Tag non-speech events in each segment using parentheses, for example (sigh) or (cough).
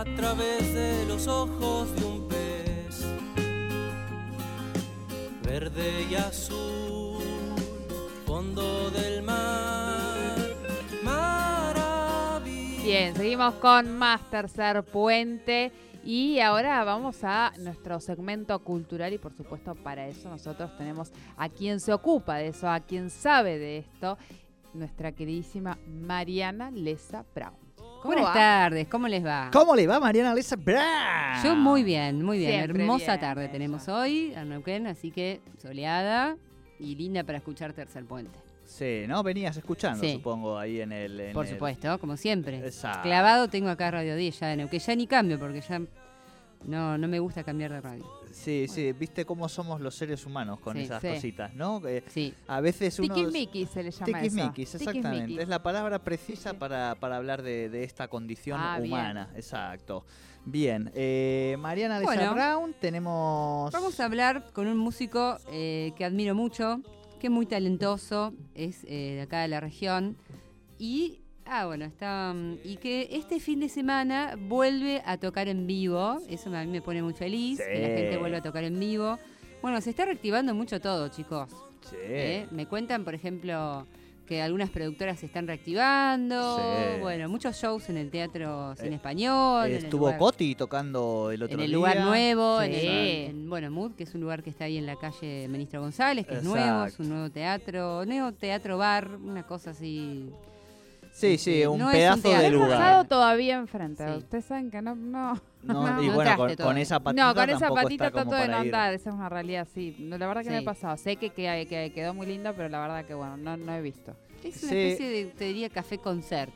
a través de los ojos de un pez, verde y azul, fondo del mar, maravilla. Bien, seguimos con más tercer puente. Y ahora vamos a nuestro segmento cultural y por supuesto para eso nosotros tenemos a quien se ocupa de eso, a quien sabe de esto, nuestra queridísima Mariana Lesa Brown. ¿Cómo Buenas va? tardes, ¿cómo les va? ¿Cómo le va Mariana Lesa Brown? Yo muy bien, muy bien. Siempre Hermosa bien, tarde tenemos hoy en Neuquén, así que soleada y linda para escuchar Tercer Puente. Sí, ¿no? Venías escuchando, Sí. supongo, ahí en el... en Por el- supuesto, como siempre. Exacto. Clavado tengo acá Radio 10 ya de Neuquén, ya ni cambio porque ya no, no me gusta cambiar de radio. Sí, sí, viste cómo somos los seres humanos con Sí, esas sí. cositas, ¿no? Que Sí, a veces uno... Tiquismiquis se le llama eso. Tiquismiquis, exactamente. Tiquismiquis. Es la palabra precisa. Para, para hablar de, de esta condición Ah, bien. humana. Exacto. Bien, eh, Mariana Lesa Bueno. Brown, tenemos... vamos a hablar con un músico eh, que admiro mucho, que es muy talentoso, es eh, de acá de la región y... Ah, bueno, está. mm, Y que este fin de semana vuelve a tocar en vivo. Eso a mí me pone muy feliz. Que la gente vuelva a tocar en vivo. Bueno, se está reactivando mucho todo, chicos. Sí. ¿eh? Me cuentan, por ejemplo, que algunas productoras se están reactivando. Sí. Bueno, muchos shows en el teatro sin Eh, español. en el Estuvo lugar- Coti tocando el otro en día. el lugar nuevo, en, Sí. el, en, bueno, Mood, que es un lugar que está ahí en la calle Ministro González, que es nuevo, es un nuevo teatro, nuevo teatro bar, una cosa así. Sí, sí, un No es un pedazo de He lugar. pasado todavía enfrente. Sí. Ustedes saben que no, no. No, (laughs) y no bueno, entraste con, esa patita no, con esa patita trato de no andar, esa es una realidad, sí. No, la verdad que me Sí. he pasado. Sé que, que, que quedó muy linda, pero la verdad que bueno, no, no he visto. Es una Sí. especie de, te diría, café concert,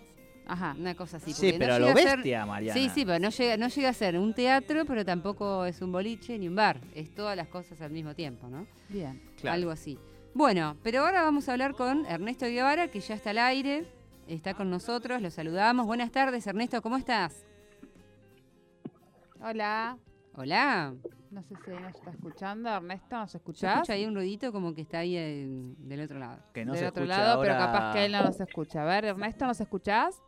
Ajá. una cosa así. Sí, pero a no lo llega a ser- bestia, Mariana. Sí, sí, pero no llega, no llega a ser un teatro, pero tampoco es un boliche ni un bar. Es todas las cosas al mismo tiempo, ¿no? Bien. Claro. Algo así. Bueno, pero ahora vamos a hablar con Ernesto Guevara, que ya está al aire, está con nosotros, lo saludamos. Buenas tardes, Ernesto, ¿cómo estás? Hola. Hola. No sé si nos está escuchando. Ernesto, ¿nos ¿Se escuchás? escucha ahí un ruidito como que está ahí eh, del otro lado? Que no Del se otro escucha lado, pero capaz que él no nos escucha. A ver, Ernesto, ¿nos escuchás?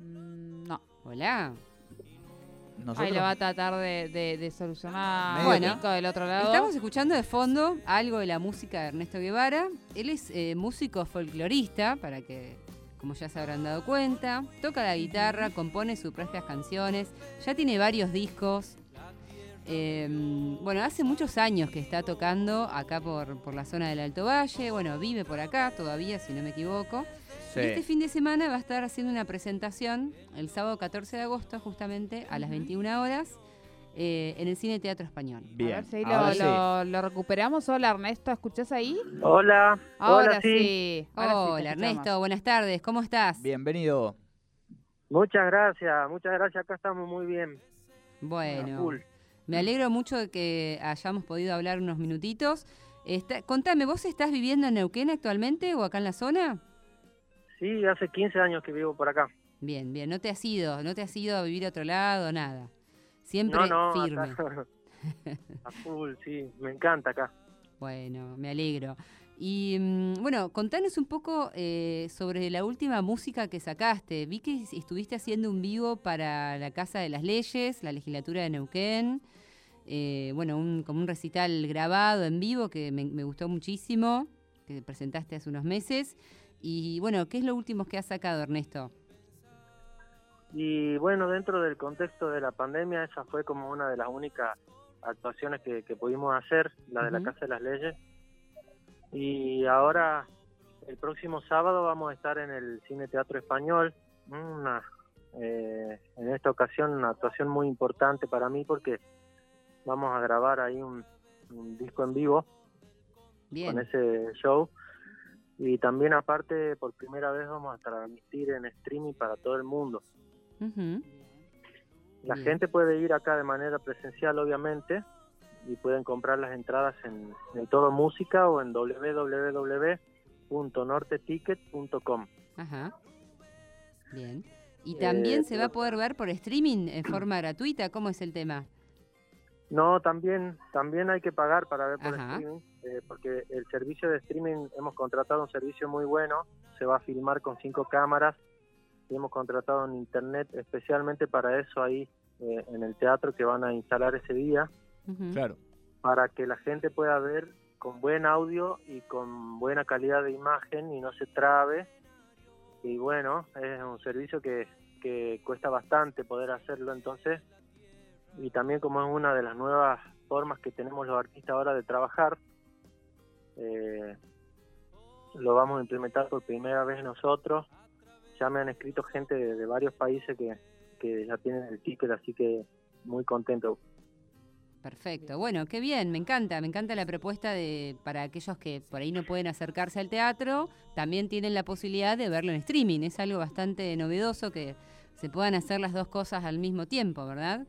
Mm, No. Hola. Nosotros- Ahí lo va a tratar de, de- de solucionar Bueno, del otro lado. Estamos escuchando de fondo algo de la música de Ernesto Guevara. Él es eh, músico folclorista, para que, como ya se habrán dado cuenta, toca la guitarra, compone sus propias canciones, ya tiene varios discos. Eh, bueno, hace muchos años que está tocando acá por, por la zona del Alto Valle. Bueno, vive por acá todavía, si no me equivoco. Sí. Y este fin de semana va a estar haciendo una presentación el sábado 14 de agosto, justamente a las 21 horas, eh, en el Cine Teatro Español. A Bien. ver si ahora lo, sí. lo- lo recuperamos. Hola, Ernesto, ¿escuchás ahí? Hola, Ahora hola, sí. ahora Hola. Ernesto, buenas tardes, ¿cómo estás? Bienvenido. Muchas gracias, muchas gracias. Acá estamos muy bien. a Bueno, me alegro mucho de que hayamos podido hablar unos minutitos. Está- contame, ¿vos estás viviendo en Neuquén actualmente o acá en la zona? Sí, hace 15 años que vivo por acá. Bien, bien, no te has ido, no te has ido a vivir a otro lado, nada. Siempre no, no, firme. acá. (laughs) a full, sí, me encanta acá. Bueno, me alegro. Y mm, bueno, contanos un poco eh, sobre la última música que sacaste. Vi que estuviste haciendo un vivo para la Casa de las Leyes, la legislatura de Neuquén. Eh, bueno, un, como un recital grabado en vivo que me, me gustó muchísimo, que presentaste hace unos meses. Y bueno, ¿qué es lo último que has sacado, Ernesto? Y bueno, dentro del contexto de la pandemia, esa fue como una de las únicas actuaciones que, que pudimos hacer, la de la. Casa de las Leyes. Y ahora, el próximo sábado, vamos a estar en el Cine Teatro Español. Una, eh, en esta ocasión, una actuación muy importante para mí porque vamos a grabar ahí un, un disco en vivo Bien. con ese show. Y también, aparte, por primera vez vamos a transmitir en streaming para todo el mundo. La Bien. gente puede ir acá de manera presencial, obviamente, y pueden comprar las entradas en, en Todo Música o en www.norteticket.com. Ajá. Bien. Y también Eh, se va a poder ver por streaming en forma gratuita. ¿Cómo es el tema? No, también también hay que pagar para ver por Ajá. streaming, eh, porque el servicio de streaming hemos contratado un servicio muy bueno. Se va a filmar con cinco cámaras y hemos contratado un internet especialmente para eso ahí eh, en el teatro que van a instalar ese día. Claro. para que la gente pueda ver con buen audio y con buena calidad de imagen y no se trabe. Y bueno, es un servicio que, que cuesta bastante poder hacerlo entonces. Y también como es una de las nuevas formas que tenemos los artistas ahora de trabajar, eh, lo vamos a implementar por primera vez nosotros. Ya me han escrito gente de, varios países que, que ya tienen el ticket, así que muy contento. Perfecto. Bueno, qué bien, me encanta, me encanta la propuesta de para aquellos que por ahí no pueden acercarse al teatro, también tienen la posibilidad de verlo en streaming. Es algo bastante novedoso que se puedan hacer las dos cosas al mismo tiempo, ¿verdad?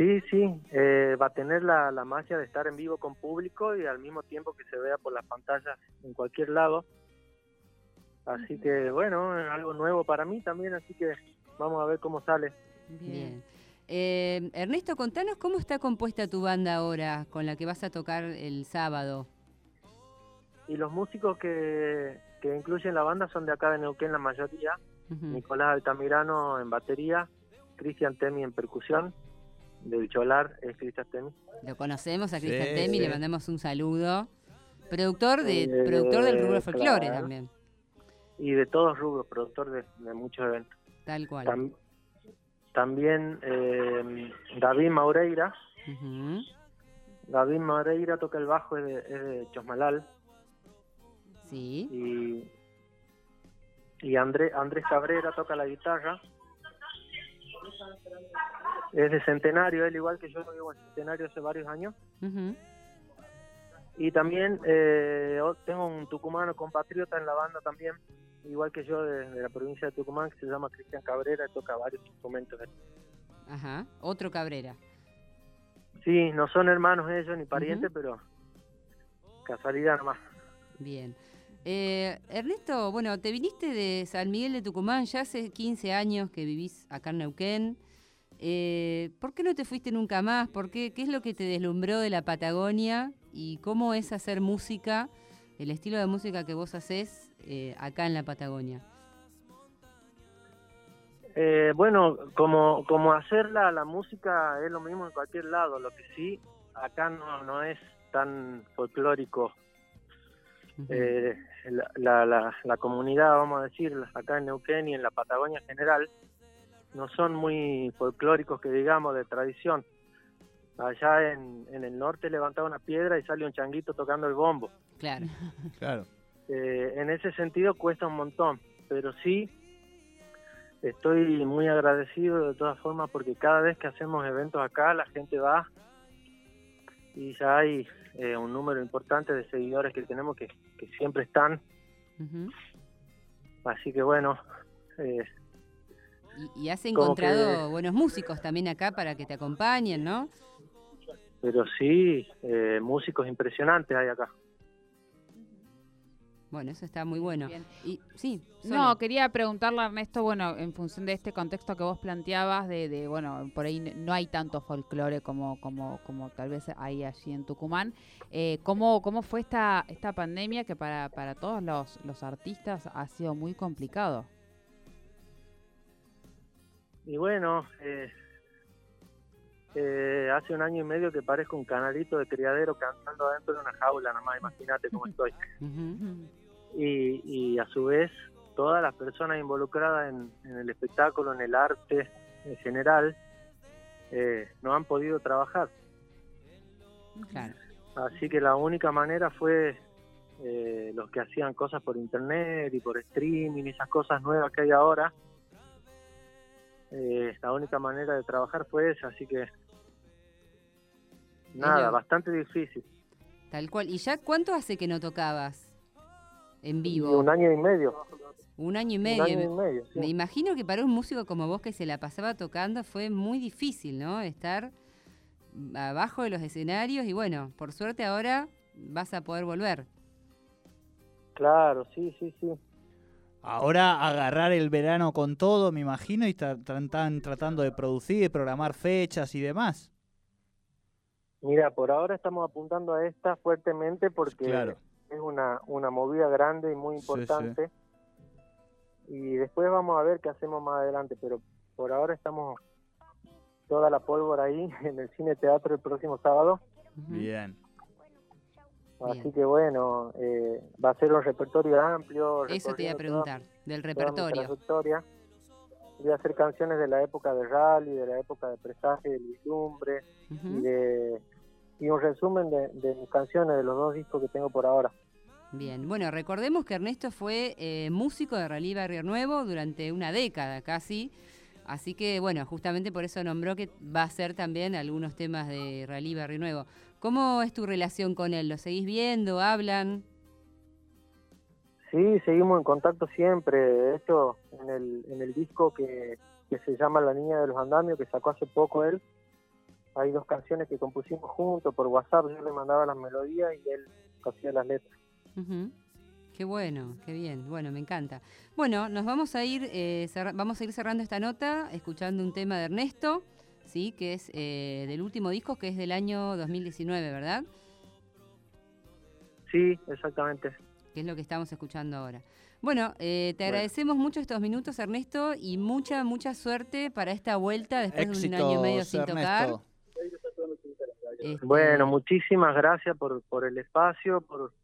Sí, sí, eh, va a tener la, la magia de estar en vivo con público y al mismo tiempo que se vea por las pantallas en cualquier lado. Así que bueno, es algo nuevo para mí también, así que vamos a ver cómo sale. Bien. Eh, Ernesto, contanos cómo está compuesta tu banda ahora con la que vas a tocar el sábado. Y los músicos que, que incluyen la banda son de acá de Neuquén la mayoría. Nicolás Altamirano en batería, Cristian Temi en percusión, del Cholar es Cristian Temi. Lo conocemos a Sí, Cristian Temi, sí. le mandamos un saludo. Productor de Eh, productor del rubro folclore claro. también, Y de todos rubros, productor de, de muchos eventos. tal cual. Tam- también eh, David Maureira. Ujú. David Maureira toca el bajo, es de, es de Chosmalal. Sí. Y, y André, Andrés Cabrera toca la guitarra. Es de Centenario, él igual que yo vivo en Centenario hace varios años. Y también eh, tengo un tucumano compatriota en la banda también, igual que yo de, de la provincia de Tucumán, que se llama Cristian Cabrera y toca varios instrumentos. Ajá. Otro Cabrera. Sí, no son hermanos ellos ni parientes, pero casualidad nomás. Bien. Eh, Ernesto, bueno, te viniste de San Miguel de Tucumán, ya hace 15 años que vivís acá en Neuquén. Eh, ¿Por qué no te fuiste nunca más? ¿Por qué? ¿Qué es lo que te deslumbró de la Patagonia? ¿Y cómo es hacer música, el estilo de música que vos hacés eh, acá en la Patagonia? Eh, bueno, como, como hacer la, la música es lo mismo en cualquier lado, lo que sí, acá no, no es tan folclórico. Ujú. Eh, la, la, la, la comunidad, vamos a decir, acá en Neuquén y en la Patagonia en general, no son muy folclóricos que digamos de tradición. Allá en, en el norte levantaba una piedra y sale un changuito tocando el bombo. Claro. (laughs) Claro. Eh, en ese sentido cuesta un montón, pero sí estoy muy agradecido de todas formas porque cada vez que hacemos eventos acá la gente va y ya hay eh, un número importante de seguidores que tenemos que, que siempre están, así que bueno, eh, y, y has encontrado que- buenos músicos también acá para que te acompañen, ¿no? pero sí, eh, músicos impresionantes hay acá. Bueno, eso está muy bueno. Bien. Y sí, No, quería preguntarle a Ernesto, bueno, en función de este contexto que vos planteabas, de, de, bueno, por ahí no hay tanto folclore como, como, como tal vez hay allí en Tucumán. Eh, ¿cómo, ¿Cómo fue esta, esta pandemia que para, para todos los, los artistas ha sido muy complicado? Y bueno, eh, eh, hace un año y medio que parezco un canalito de criadero cantando adentro de una jaula, nomás imagínate cómo estoy. (laughs) Y, y a su vez todas las personas involucradas en, en el espectáculo, en el arte en general, eh, no han podido trabajar. Claro. Así que la única manera fue eh, los que hacían cosas por internet y por streaming y esas cosas nuevas que hay ahora. Eh, la única manera de trabajar fue esa, así que nada, bastante difícil. Tal cual. ¿Y ya cuánto hace que no tocabas en vivo? un año y medio. Un año y Un medio. año y medio. sí. Me imagino que para un músico como vos que se la pasaba tocando fue muy difícil, ¿no? Estar abajo de los escenarios y bueno, por suerte ahora vas a poder volver. Claro, sí, sí, sí. Ahora agarrar el verano con todo, me imagino, y están tratando de producir, programar fechas y demás. Mira, por ahora estamos apuntando a esta fuertemente porque Claro. es una, una movida grande y muy Sí, sí. importante. y después vamos a ver qué hacemos más adelante, pero por ahora estamos toda la pólvora ahí (laughs) en el cine teatro el próximo sábado. Bien. Bien. Así que bueno, eh, va a ser un repertorio amplio. Eso te iba a toda- preguntar, del repertorio. Voy a hacer canciones de la época de rally, de la época de presagio, de vislumbre y de y un resumen de, de mis canciones de los dos discos que tengo por ahora. Bien, bueno, recordemos que Ernesto fue eh, músico de Rally Barrio Nuevo durante una década casi, así que bueno, justamente por eso nombró que va a hacer también algunos temas de Rally Barrio Nuevo. ¿Cómo es tu relación con él? ¿Lo seguís viendo? ¿Hablan? Sí, seguimos en contacto siempre. De hecho, en el, en el disco que, que se llama La Niña de los Andamios, que sacó hace poco él, hay dos canciones que compusimos juntos por WhatsApp. Yo le mandaba las melodías y él hacía las letras. Ujú. Qué bueno, qué bien. Bueno, me encanta. Bueno, nos vamos a ir, eh, vamos a ir cerrando esta nota escuchando un tema de Ernesto, sí, que es eh, del último disco, que es del año 2019, ¿verdad? Sí, exactamente. que es lo que estamos escuchando ahora. Bueno, eh, te Bueno. agradecemos mucho estos minutos, Ernesto, y mucha, mucha suerte para esta vuelta después de un año y medio sin tocar. Ernesto. Este, Bueno, muchísimas gracias por, por el espacio, por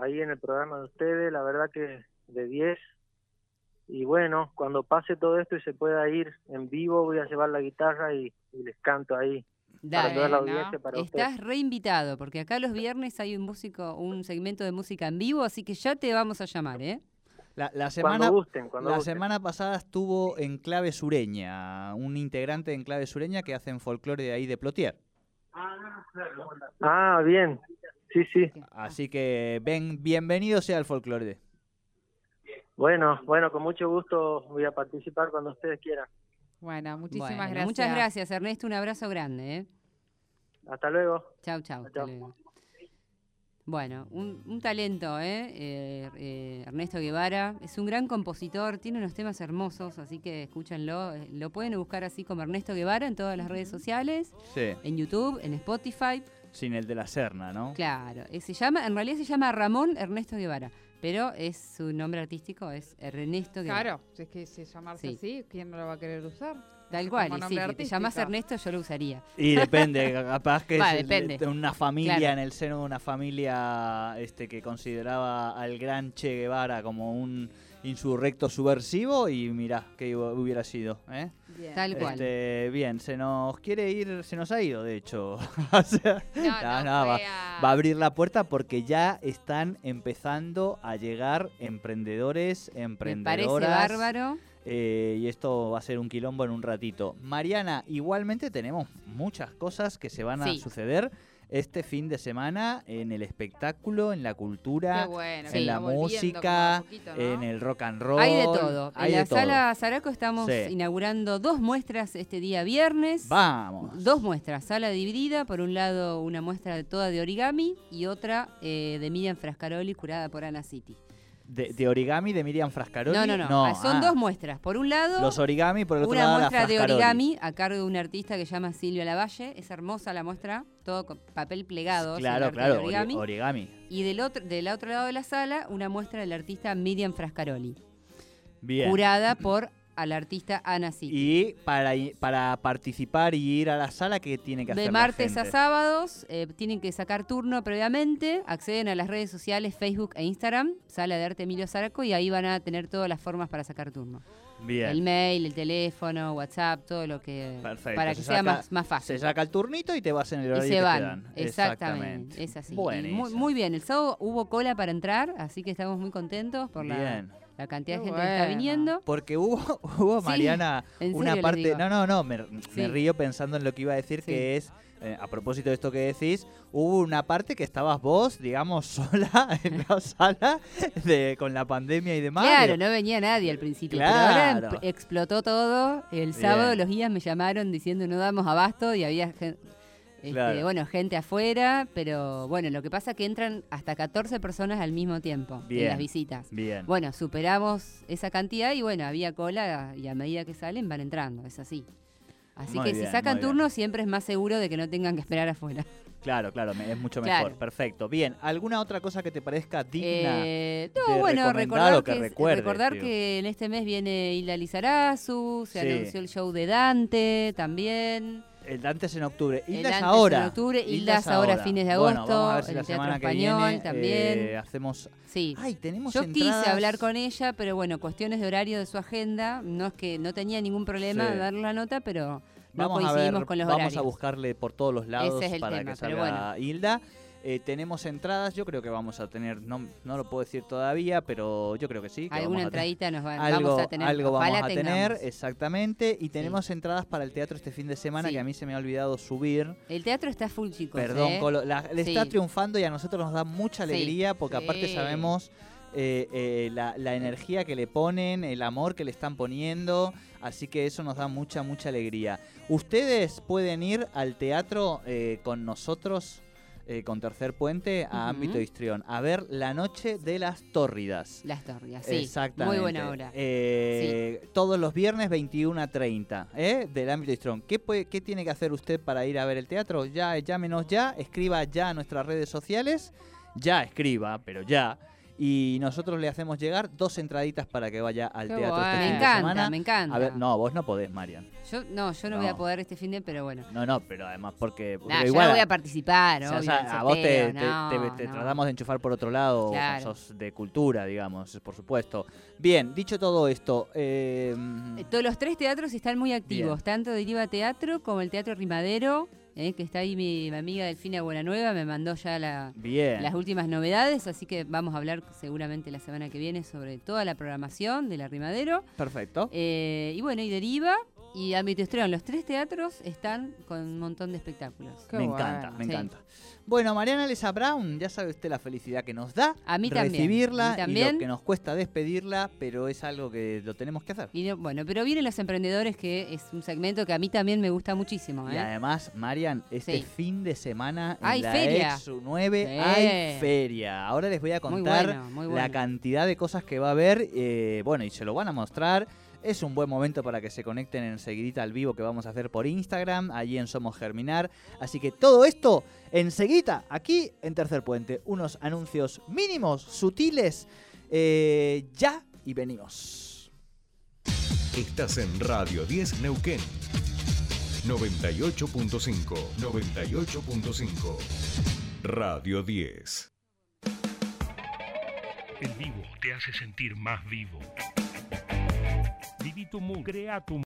ahí en el programa de ustedes, la verdad que de 10. Y bueno, cuando pase todo esto y se pueda ir en vivo, voy a llevar la guitarra y, y les canto ahí. dale, toda la ¿no? audiencia, para estás reinvitado, porque acá los viernes hay un músico, un segmento de música en vivo, así que ya te vamos a llamar, ¿eh? La, la Cuando semana, gusten, cuando la gusten. semana pasada estuvo en Clave Sureña, un integrante en Clave Sureña que hacen folclore de ahí de Plotier. Ah, bien. Sí, sí. Así que ven, bienvenido sea el folclore. Bueno, bueno, con mucho gusto voy a participar cuando ustedes quieran. Bueno, muchísimas Bueno, gracias. Muchas gracias, Ernesto. Un abrazo grande, ¿eh? Hasta luego. Chau, chau. hasta luego. Bueno, un, un talento, ¿eh? Eh, eh, Ernesto Guevara. Es un gran compositor, tiene unos temas hermosos, así que escúchenlo. Eh, Lo pueden buscar así como Ernesto Guevara en todas las redes sociales, Sí, en YouTube, en Spotify. Sin el de la Serna, ¿no? Claro, se llama, en realidad se llama Ramón Ernesto Guevara, pero es su nombre artístico es Ernesto Guevara. Claro, si es que si llamarse Sí. así, ¿quién no lo va a querer usar? Tal cual, y sí, si te llamas. Ernesto yo lo usaría. Y depende, (laughs) capaz que Va, es depende. de una familia, Claro. en el seno de una familia este que consideraba al gran Che Guevara como un insurrecto subversivo y mirá que hubiera sido, ¿eh? Bien. Tal cual. Este, bien, se nos quiere ir, se nos ha ido, de hecho. (laughs) O sea, No, no, no, no, va, a- va a abrir la puerta porque ya están empezando a llegar emprendedores, Me emprendedoras. parece bárbaro. eh, y esto va a ser un quilombo en un ratito. Mariana, igualmente tenemos muchas cosas que se van a Sí. suceder este fin de semana en el espectáculo, en la cultura, bueno, en la música, en el rock and roll. Hay de todo. hay en la sala Zaraco estamos Sí. inaugurando dos muestras este día viernes. Vamos. Dos muestras, sala dividida, por un lado una muestra toda de origami y otra eh, de Miriam Frascaroli curada por Ana City. De, de origami de Miriam Frascaroli. No, no, no, ah, son ah, dos muestras. Por un lado, Los origami, por el otro una lado la muestra de origami a cargo de un artista que se llama Silvia Lavalle. Es hermosa la muestra, todo con papel plegado. Claro, claro, ori- origami. origami. Y del otro, del otro lado de la sala, una muestra del artista Miriam Frascaroli, Bien. curada por al artista Ana City. Y para, para participar y ir a la sala, ¿qué tiene que hacer De la martes a gente? sábados eh, tienen que sacar turno previamente, acceden a las redes sociales Facebook e Instagram, Sala de Arte Emilio Zarco, y ahí van a tener todas las formas para sacar turno. Bien. El mail, el teléfono, WhatsApp, todo lo que... Perfecto, Para que se sea saca- más, más fácil. Se saca el turnito y te vas en el y horario se que van. te dan. Exactamente. Es así. Y muy, muy bien. El sábado hubo cola para entrar, así que estamos muy contentos por la, Bien. la cantidad de gente que está viniendo. Porque hubo, (laughs) hubo Sí, Mariana, una parte. No, no, no, me, río pensando en lo que iba a decir, Sí. que es, eh, a propósito de esto que decís, hubo una parte que estabas vos, digamos, (laughs) sola en la sala de, con la pandemia y demás. Claro, no venía nadie al principio, pero ahora em- explotó todo. El sábado Bien. los guías me llamaron diciendo no damos abasto y había gen- este, Claro. bueno, gente afuera, pero bueno, lo que pasa es que entran hasta 14 personas al mismo tiempo en las visitas. Bien. Bueno, superamos esa cantidad y bueno, había cola y a medida que salen van entrando, es así. Así Muy que si sacan bien. turno siempre es más seguro de que no tengan que esperar afuera. Claro, claro, es mucho Claro. mejor. Perfecto. Bien, ¿alguna otra cosa que te parezca digna? Eh, de no, bueno, recordar, o que que, es- recuerdes, recordar que en este mes viene Hilda Lizarazu, se Sí. anunció el show de Dante también. El Dante es en octubre. El Hilda Dante es ahora. en octubre, Hilda es ahora fines de Bueno, agosto, vamos a ver si el la Teatro semana que Español viene también. eh, hacemos. Sí. Ay, tenemos Yo entradas. quise hablar con ella, pero bueno, cuestiones de horario de su agenda. No es que no tenía ningún problema Sí. la nota, pero no Vamos a coincidimos ver, con los vamos horarios. a buscarle por todos los lados es el para tema, que salga Hilda. Eh, tenemos entradas, yo creo que vamos a tener, no, no lo puedo decir todavía, pero yo creo que sí. que Alguna tener. entradita nos va, algo, vamos a tener. algo vamos a tener, exactamente. Y tenemos entradas para el teatro este fin de semana Sí. que a mí se me ha olvidado subir. El teatro está full, chicos. Perdón, ¿eh? Colo, la- le Sí. está triunfando y a nosotros nos da mucha alegría porque aparte sabemos eh, eh, la, la energía que le ponen, el amor que le están poniendo, así que eso nos da mucha, mucha alegría. Ustedes pueden ir al teatro eh, con nosotros, eh, con Tercer Puente, a Ujú. Ámbito Histrión, a ver La Noche de las Tórridas. Las torrias, sí. Exactamente. Muy buena hora. Eh, Todos los viernes 21 a 30 ¿eh? del ámbito Strong. ¿Qué, puede- ¿Qué tiene que hacer usted para ir a ver el teatro? Ya, llámenos ya, escriba ya a nuestras redes sociales. Ya escriba, pero ya. Y nosotros le hacemos llegar dos entraditas para que vaya al Qué teatro este. Me fin de encanta, semana. me encanta. A ver, no, vos no podés, Marian. Yo, no, yo no, voy a poder este fin de, pero bueno. No, no, pero además porque, porque Nah, yo no voy a participar, o sea, obvio, el a vos te, tratamos de enchufar por otro lado, Claro. sos de cultura, digamos, por supuesto. Bien, dicho todo esto, eh, Eh, Todos los tres teatros están muy activos, Bien. tanto Deriva Teatro como el Teatro Rimadero, eh, que está ahí mi, mi amiga Delfina Buenanueva, me mandó ya la- bien. las últimas novedades, así que vamos a hablar seguramente la semana que viene sobre toda la programación de la Rimadero. Perfecto. Eh, y bueno, y Deriva y Ámbito Histrión, los tres teatros están con un montón de espectáculos. Qué me encanta, me Sí. encanta. Bueno, Mariana Lesa Brown, ya sabe usted la felicidad que nos da A mí también, recibirla a mí también. y lo que nos cuesta despedirla, pero es algo que lo tenemos que hacer. Y no- bueno, pero vienen los emprendedores, que es un segmento que a mí también me gusta muchísimo. Y ¿eh? además, Marian, este Sí. fin de semana en Hay la feria. Exu 9 Sí. hay feria. Ahora les voy a Muy contar bueno, muy la cantidad de cosas que va a haber. eh, bueno, y se lo van a mostrar. Es un buen momento para que se conecten enseguidita al vivo que vamos a hacer por Instagram, allí en Somos Germinar. Así que todo esto enseguida, aquí en Tercer Puente. Unos anuncios mínimos, sutiles, eh, ya y venimos. Estás en Radio 10 Neuquén. 98.5. 98.5. Radio 10. El vivo te hace sentir más vivo. Viví tu mundo, crea tu